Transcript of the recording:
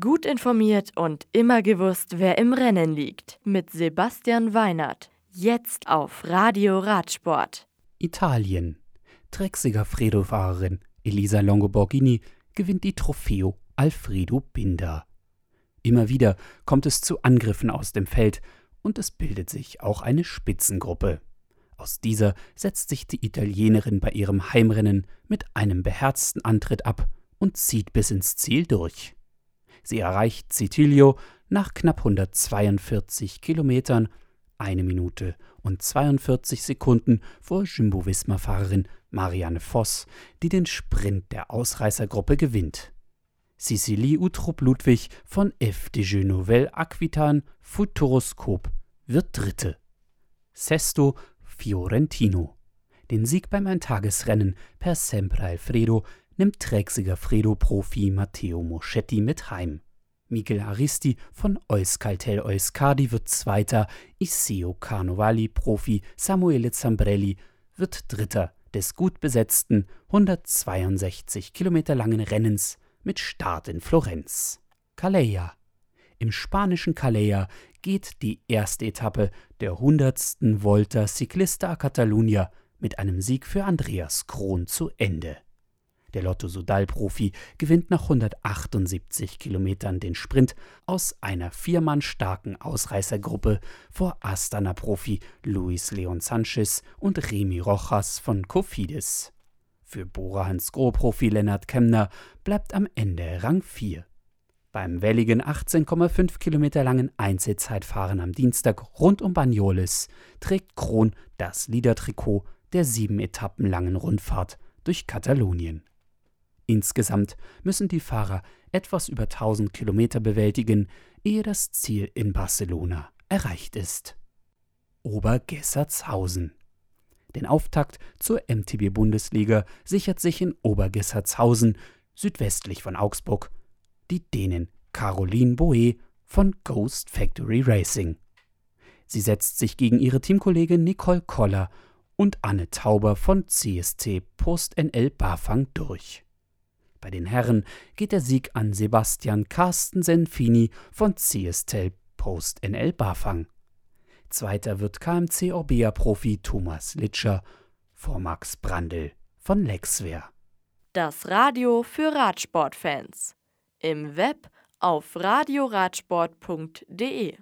Gut informiert und immer gewusst, wer im Rennen liegt. Mit Sebastian Weinert. Jetzt auf Radio Radsport. Italien. Drecksiger Fredo-Fahrerin Elisa Longoborghini gewinnt die Trofeo Alfredo Binder. Immer wieder kommt es zu Angriffen aus dem Feld und es bildet sich auch eine Spitzengruppe. Aus dieser setzt sich die Italienerin bei ihrem Heimrennen mit einem beherzten Antritt ab und zieht bis ins Ziel durch. Sie erreicht Citilio nach knapp 142 Kilometern, eine Minute und 42 Sekunden vor Jumbo-Visma-Fahrerin Marianne Voss, die den Sprint der Ausreißergruppe gewinnt. Cecilie Utrup-Ludwig von FDJ Nouvelle Aquitan Futuroskop wird Dritte. Sesto Fiorentino. Den Sieg beim Eintagesrennen per Sempre Alfredo nimmt Trägsieger Fredo-Profi Matteo Moschetti mit heim. Miguel Aristi von Euskaltel Euskadi wird Zweiter, Iseo Carnovali-Profi Samuele Zambrelli wird Dritter des gut besetzten 162 Kilometer langen Rennens mit Start in Florenz. Calleja. Im spanischen Calleja geht die erste Etappe der 100. Volta Ciclista a Catalunya mit einem Sieg für Andreas Krohn zu Ende. Der Lotto Sudal-Profi gewinnt nach 178 Kilometern den Sprint aus einer viermann starken Ausreißergruppe vor Astana-Profi Luis Leon Sanchez und Remy Rojas von Cofidis. Für Bora Hansgrohe-Profi Lennart Kemner bleibt am Ende Rang 4. Beim welligen 18,5 Kilometer langen Einzelzeitfahren am Dienstag rund um Banyoles trägt Kron das Liedertrikot der sieben Etappen langen Rundfahrt durch Katalonien. Insgesamt müssen die Fahrer etwas über 1000 Kilometer bewältigen, ehe das Ziel in Barcelona erreicht ist. Obergessertshausen. Den Auftakt zur MTB-Bundesliga sichert sich in Obergessertshausen, südwestlich von Augsburg, die Dänen Caroline Boe von Ghost Factory Racing. Sie setzt sich gegen ihre Teamkollegin Nicole Koller und Anne Tauber von CST Post NL Bafang durch. Bei den Herren geht der Sieg an Sebastian Carsten Senfini von CSTEL Post NL Bafang. Zweiter wird KMC Orbea-Profi Thomas Litscher vor Max Brandl von Lexwehr. Das Radio für Radsportfans. Im Web auf radioradsport.de